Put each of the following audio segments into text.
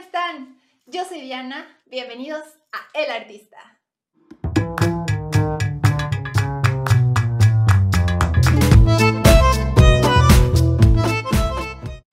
están? Yo soy Diana, bienvenidos a El Artista.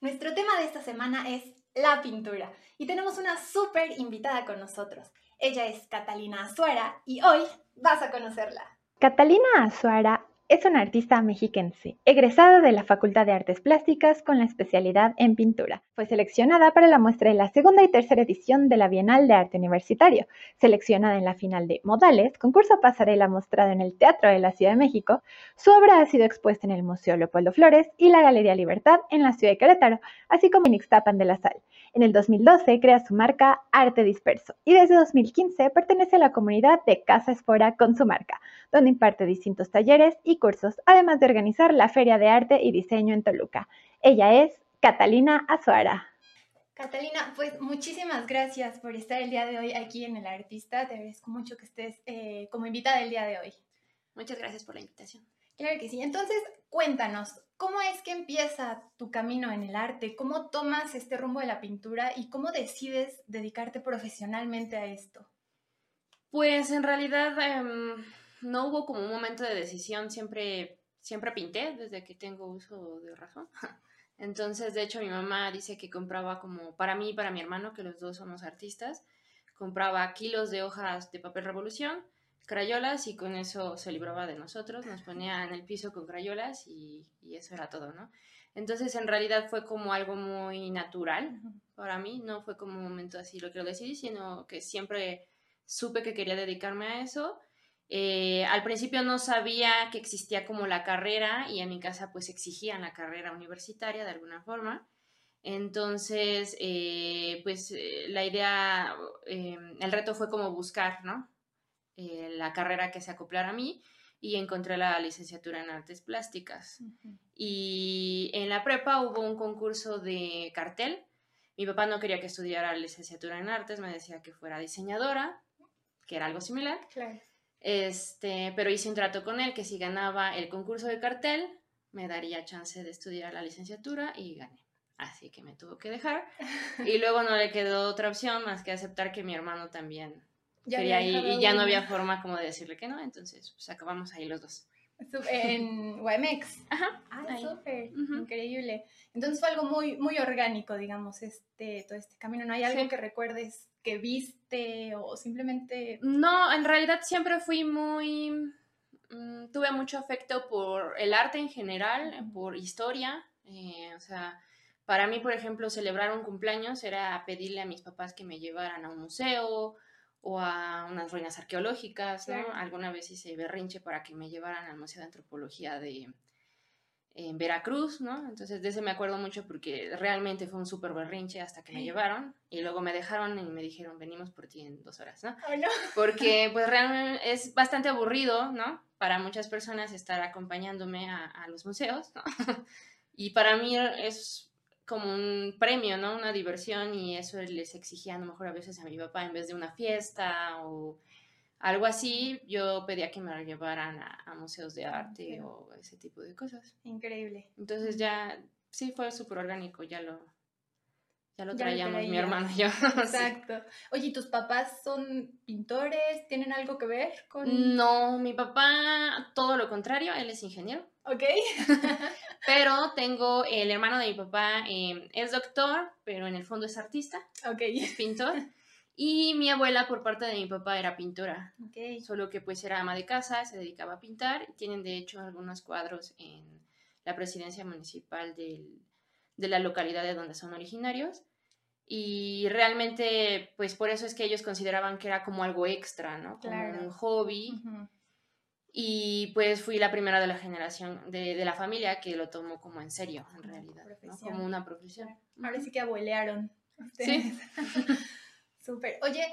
Nuestro tema de esta semana es la pintura y tenemos una súper invitada con nosotros. Ella es Catalina Azuara y hoy vas a conocerla. Catalina Azuara es una artista mexiquense, egresada de la Facultad de Artes Plásticas con la especialidad en pintura. Fue seleccionada para la muestra de la segunda y tercera edición de la Bienal de Arte Universitario, seleccionada en la final de Modales, concurso pasarela mostrado en el Teatro de la Ciudad de México. Su obra ha sido expuesta en el Museo Leopoldo Flores y la Galería Libertad en la ciudad de Querétaro, así como en Ixtapan de la Sal. En el 2012 crea su marca Arte Disperso y desde 2015 pertenece a la comunidad de Casa Esfora con su marca, donde imparte distintos talleres y cursos, además de organizar la Feria de Arte y Diseño en Toluca. Ella es Catalina Azuara. Catalina, pues muchísimas gracias por estar el día de hoy aquí en El Artista. Te agradezco mucho que estés eh, como invitada el día de hoy. Muchas gracias por la invitación. Claro que sí. Entonces, cuéntanos, ¿cómo es que empieza tu camino en el arte? ¿Cómo tomas este rumbo de la pintura y cómo decides dedicarte profesionalmente a esto? Pues en realidad em, no hubo como un momento de decisión, siempre, siempre pinté desde que tengo uso de razón. Entonces, de hecho, mi mamá dice que compraba como para mí y para mi hermano, que los dos somos artistas, compraba kilos de hojas de papel revolución crayolas y con eso se libraba de nosotros, nos ponía en el piso con crayolas y, eso era todo, ¿no? Entonces en realidad fue como algo muy natural para mí, no fue como un momento así lo que lo decidí, sino que siempre supe que quería dedicarme a eso. Eh, al principio no sabía que existía como la carrera y en mi casa pues exigían la carrera universitaria de alguna forma. Entonces, eh, pues eh, la idea, el reto fue como buscar, ¿no? La carrera que se acoplara a mí y encontré la licenciatura en artes plásticas. Y en la prepa hubo un concurso de cartel. Mi papá no quería que estudiara licenciatura en artes, me decía que fuera diseñadora, que era algo similar. Este, pero hice un trato con él que si ganaba el concurso de cartel, me daría chance de estudiar la licenciatura y gané. Así que me tuvo que dejar. Y luego no le quedó otra opción más que aceptar que mi hermano también ya y ya no había forma como de decirle que no, entonces pues acabamos ahí los dos. En YMX. Ajá. Ah, súper, increíble. Entonces fue algo muy, muy orgánico, digamos, este, todo este camino. ¿No hay algo que recuerdes que viste o simplemente...? No, en realidad siempre fui muy... Mm, tuve mucho afecto por el arte en general, por historia. Eh, o sea, para mí, por ejemplo, celebrar un cumpleaños era pedirle a mis papás que me llevaran a un museo o a unas ruinas arqueológicas, ¿no? Alguna vez hice berrinche para que me llevaran al Museo de Antropología de en Veracruz, ¿no? Entonces de ese me acuerdo mucho porque realmente fue un súper berrinche hasta que me llevaron y luego me dejaron y me dijeron, venimos por ti en dos horas, ¿no? Porque pues realmente es bastante aburrido, ¿no? Para muchas personas estar acompañándome a, a los museos, ¿no? y para mí es como un premio, ¿no? Una diversión y eso les exigía a lo mejor a veces a mi papá en vez de una fiesta o algo así, yo pedía que me lo llevaran a, museos de arte o ese tipo de cosas. Increíble. Entonces ya, sí fue súper orgánico, ya lo, ya lo traíamos mi hermano y yo. Exacto. Oye, ¿y tus papás son pintores? ¿Tienen algo que ver con...? No, mi papá, todo lo contrario, él es ingeniero. Ok. pero tengo el hermano de mi papá, em, es doctor, pero en el fondo es artista. Ok. Es pintor. Y mi abuela, por parte de mi papá, era pintora. Okay. Solo que pues era ama de casa, se dedicaba a pintar. Tienen de hecho algunos cuadros en la presidencia municipal del, de la localidad de donde son originarios. Y realmente, pues por eso es que ellos consideraban que era como algo extra, ¿no? Como un hobby. Y pues fui la primera de la generación, de, de la familia, que lo tomó como en serio, en realidad, como una profesión. Ahora sí que abuelearon. Sí. Súper. Oye,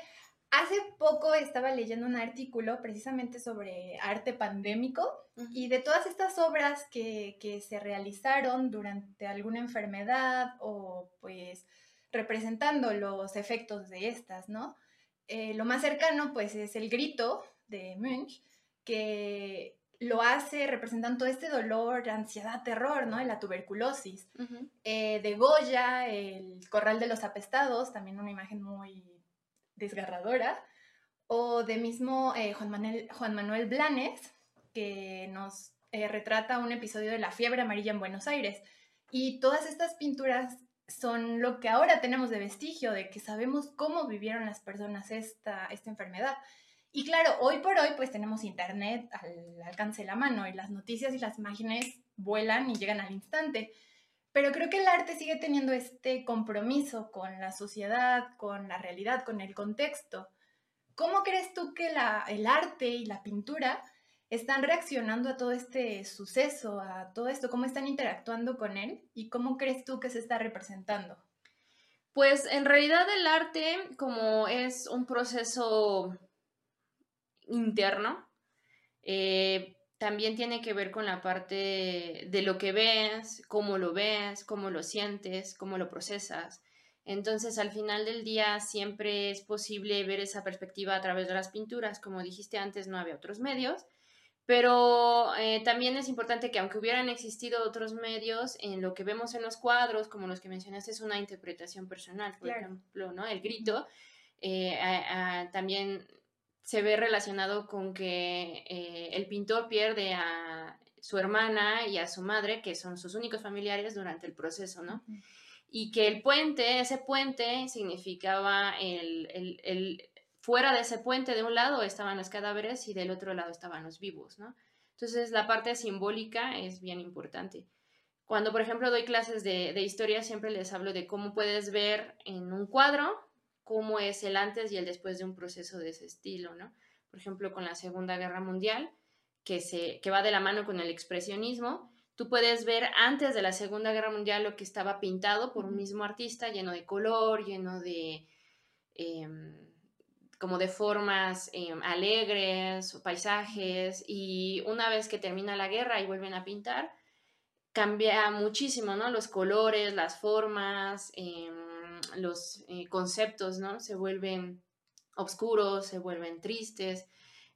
hace poco estaba leyendo un artículo precisamente sobre arte pandémico y de todas estas obras que, que se realizaron durante alguna enfermedad o pues representando los efectos de estas, ¿no? Eh, lo más cercano pues es el grito de Munch, que lo hace representando este dolor, ansiedad, terror, ¿no? La tuberculosis. Eh, de Goya, el Corral de los Apestados, también una imagen muy desgarradora. O de mismo eh, Juan, Manuel, Juan Manuel Blanes, que nos eh, retrata un episodio de la fiebre amarilla en Buenos Aires. Y todas estas pinturas son lo que ahora tenemos de vestigio, de que sabemos cómo vivieron las personas esta, esta enfermedad. Y claro, hoy por hoy pues tenemos internet al alcance de la mano y las noticias y las imágenes vuelan y llegan al instante. Pero creo que el arte sigue teniendo este compromiso con la sociedad, con la realidad, con el contexto. ¿Cómo crees tú que el arte y la pintura están reaccionando a todo este suceso, a todo esto? ¿Cómo están interactuando con él? ¿Y cómo crees tú que se está representando? Pues en realidad el arte, como es un proceso interno, eh, también tiene que ver con la parte de lo que ves, cómo lo ves, cómo lo sientes, cómo lo procesas. Entonces, al final del día siempre es posible ver esa perspectiva a través de las pinturas. Como dijiste antes, no había otros medios, pero eh, también es importante que aunque hubieran existido otros medios, en lo que vemos en los cuadros, como los que mencionaste, es una interpretación personal, por ejemplo, ¿no? El grito, eh, también se ve relacionado con que eh, el pintor pierde a su hermana y a su madre, que son sus únicos familiares durante el proceso, ¿no? Y que el puente, ese puente significaba el, el, fuera de ese puente de un lado estaban los cadáveres y del otro lado estaban los vivos, ¿no? Entonces la parte simbólica es bien importante. Cuando, por ejemplo, doy clases de, de historia, siempre les hablo de cómo puedes ver en un cuadro cómo es el antes y el después de un proceso de ese estilo, ¿no? Por ejemplo, con la Segunda Guerra Mundial, que, se, que va de la mano con el expresionismo, tú puedes ver antes de la Segunda Guerra Mundial lo que estaba pintado por un mismo artista, lleno de color, lleno de... Em, como de formas em, alegres, paisajes, y una vez que termina la guerra y vuelven a pintar, cambia muchísimo, ¿no? Los colores, las formas, eh, los eh, conceptos, ¿no? Se vuelven oscuros, se vuelven tristes.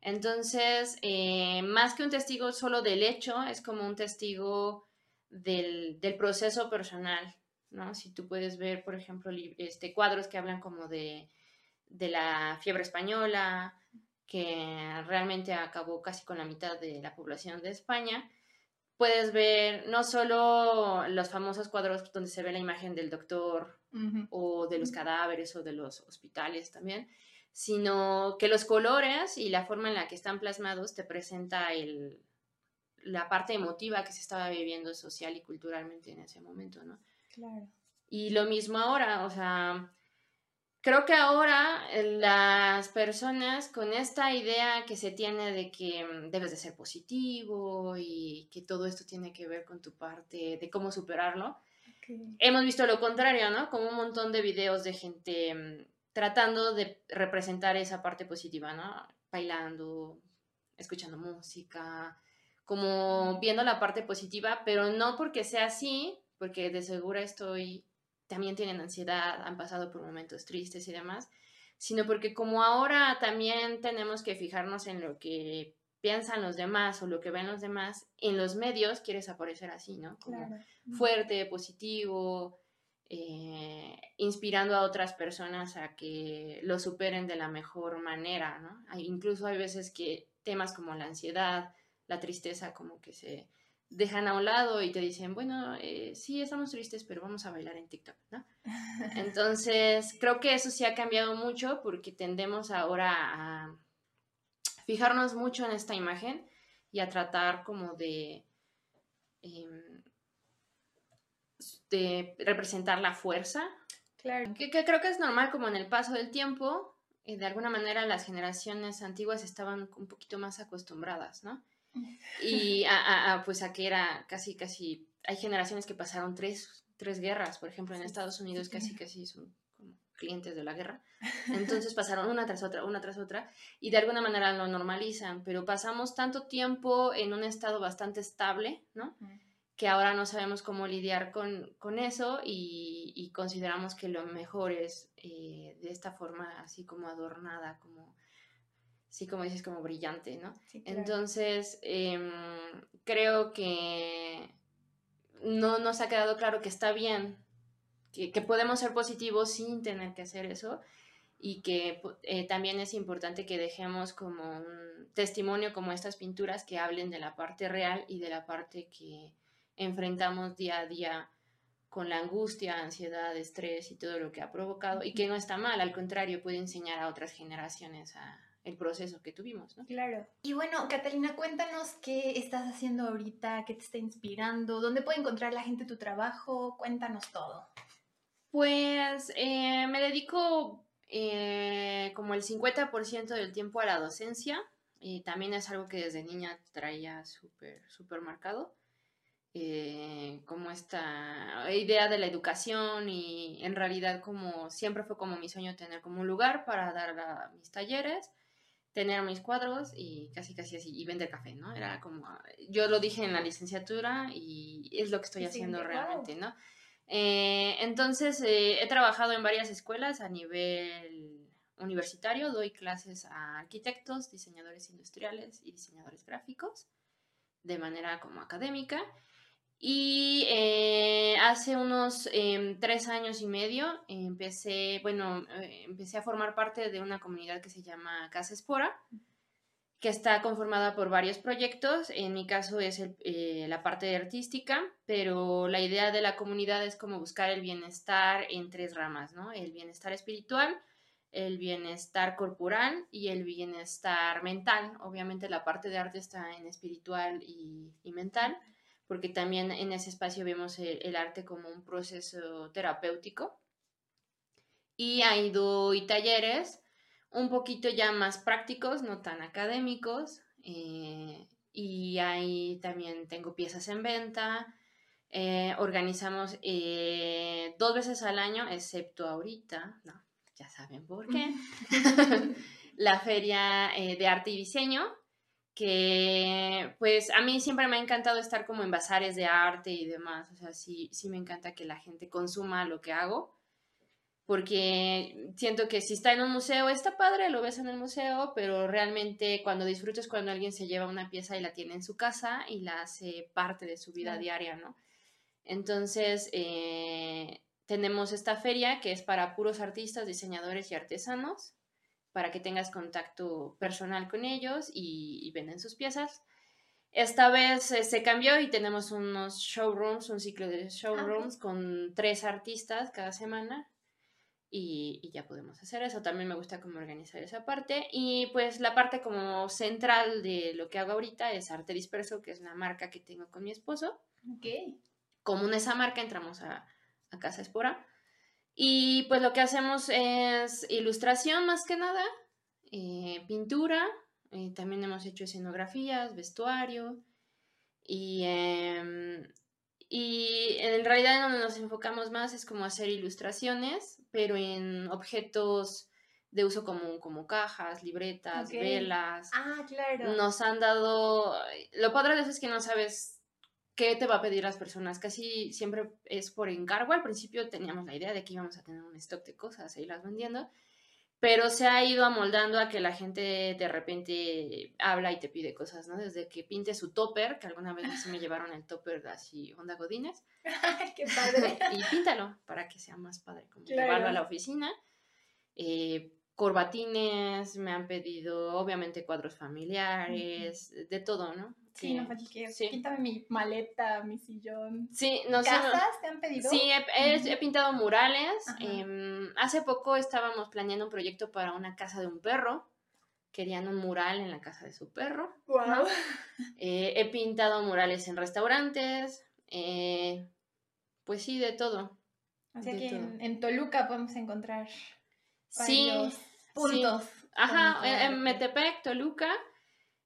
Entonces, eh, más que un testigo solo del hecho, es como un testigo del, proceso personal, ¿no? Si tú puedes ver, por ejemplo, este, cuadros que hablan como de, de la fiebre española, que realmente acabó casi con la mitad de la población de España, puedes ver no solo los famosos cuadros donde se ve la imagen del doctor o de los cadáveres o de los hospitales también, sino que los colores y la forma en la que están plasmados te presenta el, la parte emotiva que se estaba viviendo social y culturalmente en ese momento, ¿no? Claro. Y lo mismo ahora, o sea, creo que ahora las personas con esta idea que se tiene de que mm, debes de ser positivo y que todo esto tiene que ver con tu parte de cómo superarlo, Hemos visto lo contrario, ¿no? Como un montón de videos de gente mm, tratando de representar esa parte positiva, ¿no? Bailando, escuchando música, como viendo la parte positiva, pero no porque sea así, porque de seguro estoy, también tienen ansiedad, han pasado por momentos tristes y demás, sino porque como ahora también tenemos que fijarnos en lo que piensan los demás o lo que ven los demás, en los medios quieres aparecer así, ¿no? Como fuerte, positivo, eh, inspirando a otras personas a que lo superen de la mejor manera, ¿no? incluso hay veces que temas como la ansiedad, la tristeza, como que se dejan a un lado y te dicen, bueno, eh, sí, estamos tristes, pero vamos a bailar en TikTok, ¿no? Entonces, creo que eso sí ha cambiado mucho porque tendemos ahora a fijarnos mucho en esta imagen y a tratar como de, em, de representar la fuerza. Claro. Que, creo que es normal como en el paso del tiempo, eh, de alguna manera las generaciones antiguas estaban un poquito más acostumbradas, ¿no? Y a, pues a que era casi, casi, hay generaciones que pasaron tres, tres guerras, por ejemplo, en Estados Unidos casi, casi son clientes de la guerra. Entonces pasaron una tras otra, una tras otra, y de alguna manera lo normalizan, pero pasamos tanto tiempo en un estado bastante estable, ¿no? Que ahora no sabemos cómo lidiar con, con eso y, consideramos que lo mejor es eh, de esta forma así como adornada, como así como dices, como brillante, ¿no? Entonces, em, creo que no nos ha quedado claro que está bien, que, que, podemos ser positivos sin tener que hacer eso y que eh, también es importante que dejemos como un testimonio como estas pinturas que hablen de la parte real y de la parte que enfrentamos día a día con la angustia, ansiedad, estrés y todo lo que ha provocado y que no está mal, al contrario, puede enseñar a otras generaciones a el proceso que tuvimos, ¿no? Claro. Y bueno, Catalina, cuéntanos qué estás haciendo ahorita, qué te está inspirando, dónde puede encontrar la gente tu trabajo, cuéntanos todo. Pues eh, me dedico eh, como el 50% del tiempo a la docencia y también es algo que desde niña traía súper, súper marcado. Eh, como esta idea de la educación y en realidad como siempre fue como mi sueño tener como un lugar para dar mis talleres, tener mis cuadros y casi casi así y vender café, ¿no? Era como, yo lo dije en la licenciatura y es lo que estoy haciendo realmente, ¿no? Eh, entonces, eh, he trabajado en varias escuelas a nivel universitario, doy clases a arquitectos, diseñadores industriales y diseñadores gráficos de manera como académica. Y eh, hace unos em, tres años y medio empecé, bueno, empecé a formar parte de una comunidad que se llama Casa Espora que está conformada por varios proyectos. En mi caso es eh, la parte artística, pero la idea de la comunidad es como buscar el bienestar en tres ramas, ¿no? El bienestar espiritual, el bienestar corporal y el bienestar mental. Obviamente la parte de arte está en espiritual y, mental, porque también en ese espacio vemos el, arte como un proceso terapéutico. Y hay doy talleres un poquito ya más prácticos, no tan académicos. Eh, y ahí también tengo piezas en venta. Eh, organizamos eh, dos veces al año, excepto ahorita, no, ya saben por qué, la feria de arte y diseño, que pues a mí siempre me ha encantado estar como en bazares de arte y demás, o sea, sí, sí me encanta que la gente consuma lo que hago porque siento que si está en un museo está padre, lo ves en el museo, pero realmente cuando disfrutas cuando alguien se lleva una pieza y la tiene en su casa y la hace parte de su vida diaria, ¿no? Entonces, eh, tenemos esta feria que es para puros artistas, diseñadores y artesanos, para que tengas contacto personal con ellos y, venden sus piezas. Esta vez eh, se cambió y tenemos unos showrooms, un ciclo de ah, showrooms con tres artistas cada semana y, ya podemos hacer eso. También me gusta cómo organizar esa parte. Y pues la parte como central de lo que hago ahorita es Arte Disperso, que es una marca que tengo con mi esposo. Ok. Como en esa marca entramos a, a Casa Espora. Y pues lo que hacemos es ilustración más que nada, eh, pintura, eh, también hemos hecho escenografías, vestuario y, em, y en realidad en donde nos enfocamos más es como hacer ilustraciones pero en objetos de uso común, como cajas, libretas, velas. Ah, claro. Nos han dado. Lo padre de eso es que no sabes qué te va a pedir las personas. Casi siempre es por encargo. Al principio teníamos la idea de que íbamos a tener un stock de cosas e irlas vendiendo. Pero se ha ido amoldando a que la gente de repente habla y te pide cosas, ¿no? Desde que pinte su topper, que alguna vez así me llevaron el topper así, onda godines. ¡Qué padre! y píntalo para que sea más padre, como llevarlo a la oficina. Eh, corbatines, me han pedido obviamente cuadros familiares, de todo, ¿no? Sí, no que sí. píntame mi maleta, mi sillón. Sí, no sé. ¿Casas te han pedido? Sí, he, pintado murales. Em, hace poco estábamos planeando un proyecto para una casa de un perro. Querían un mural en la casa de su perro. Wow. Eh, he pintado murales en restaurantes. Eh, pues sí, de todo. O sea que En, Toluca podemos encontrar sí, puntos. Ajá, en Metepec, Toluca.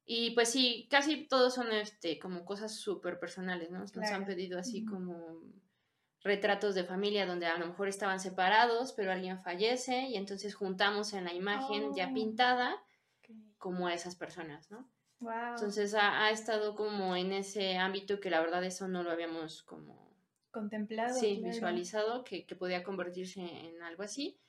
Y pues sí, casi todos son este, como cosas súper personales, ¿no? Nos han pedido así como retratos de familia donde a lo mejor estaban separados, pero alguien fallece y entonces juntamos en la imagen ya oh. pintada como a esas personas, ¿no? Wow. Entonces ha, ha, estado como en ese ámbito que la verdad eso no lo habíamos como contemplado. Sí, visualizado que, que, podía convertirse en algo así.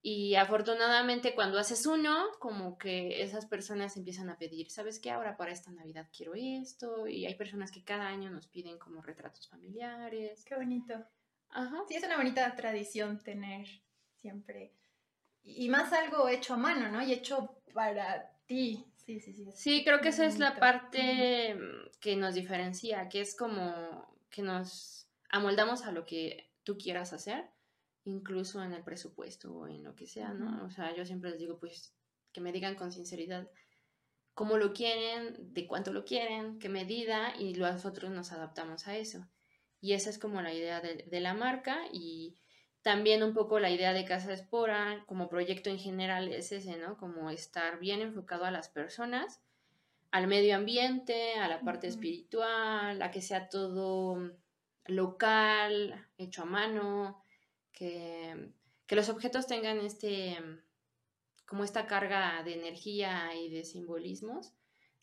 Y afortunadamente cuando haces uno, como que esas personas empiezan a pedir, ¿sabes qué? Ahora para esta Navidad quiero esto. Y hay personas que cada año nos piden como retratos familiares. Qué bonito. Ajá. Sí, es una bonita tradición tener siempre. Y más algo hecho a mano, ¿no? Y hecho para ti. Sí, sí, sí. Sí, creo que esa es la parte que nos diferencia, que es como que nos amoldamos a lo que tú quieras hacer incluso en el presupuesto o en lo que sea, ¿no? O sea, yo siempre les digo, pues, que me digan con sinceridad cómo lo quieren, de cuánto lo quieren, qué medida, y nosotros nos adaptamos a eso. Y esa es como la idea de, la marca y también un poco la idea de Casa Espora como proyecto en general es ese, ¿no? Como estar bien enfocado a las personas, al medio ambiente, a la parte espiritual, a que sea todo local, hecho a mano, que, los objetos tengan este, como esta carga de energía y de simbolismos.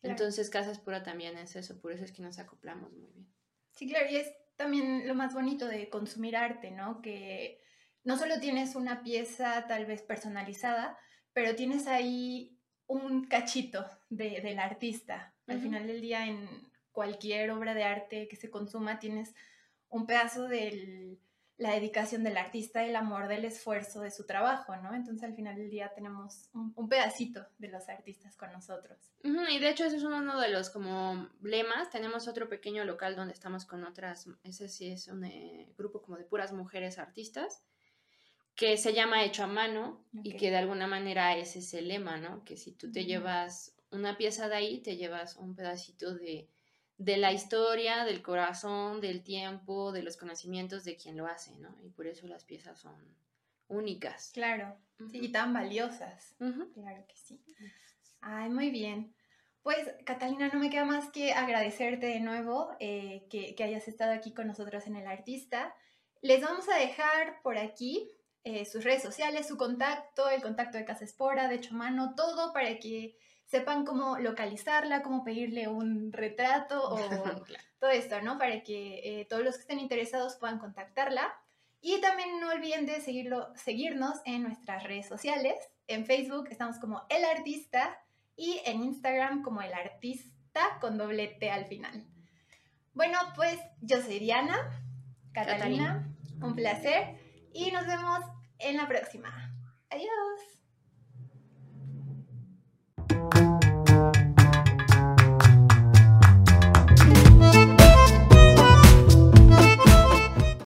Entonces, Casas Pura también es eso, por eso es que nos acoplamos muy bien. Sí, claro, y es también lo más bonito de consumir arte, ¿no? Que no solo tienes una pieza tal vez personalizada, pero tienes ahí un cachito del artista. Al final del día, en cualquier obra de arte que se consuma, tienes un pedazo del, la dedicación del artista, el amor del esfuerzo de su trabajo, ¿no? Entonces al final del día tenemos un, pedacito de los artistas con nosotros. y de hecho ese es uno de los como lemas. Tenemos otro pequeño local donde estamos con otras, ese sí es un eh, grupo como de puras mujeres artistas, que se llama Hecho a Mano y que de alguna manera ese es el lema, ¿no? Que si tú te llevas una pieza de ahí, te llevas un pedacito de de la historia, del corazón, del tiempo, de los conocimientos de quien lo hace, ¿no? Y por eso las piezas son únicas. Claro, y tan valiosas. Claro que sí. Ay, muy bien. Pues, Catalina, no me queda más que agradecerte de nuevo eh, que, hayas estado aquí con nosotros en El Artista. Les vamos a dejar por aquí eh, sus redes sociales, su contacto, el contacto de Casa Espora, de hecho mano, todo para que sepan cómo localizarla, cómo pedirle un retrato o todo esto, ¿no? Para que eh, todos los que estén interesados puedan contactarla. Y también no olviden de seguirlo, seguirnos en nuestras redes sociales. En Facebook estamos como El Artista y en Instagram como El Artista con doble T al final. Bueno, pues yo soy Diana, Catalina, un placer y nos vemos en la próxima.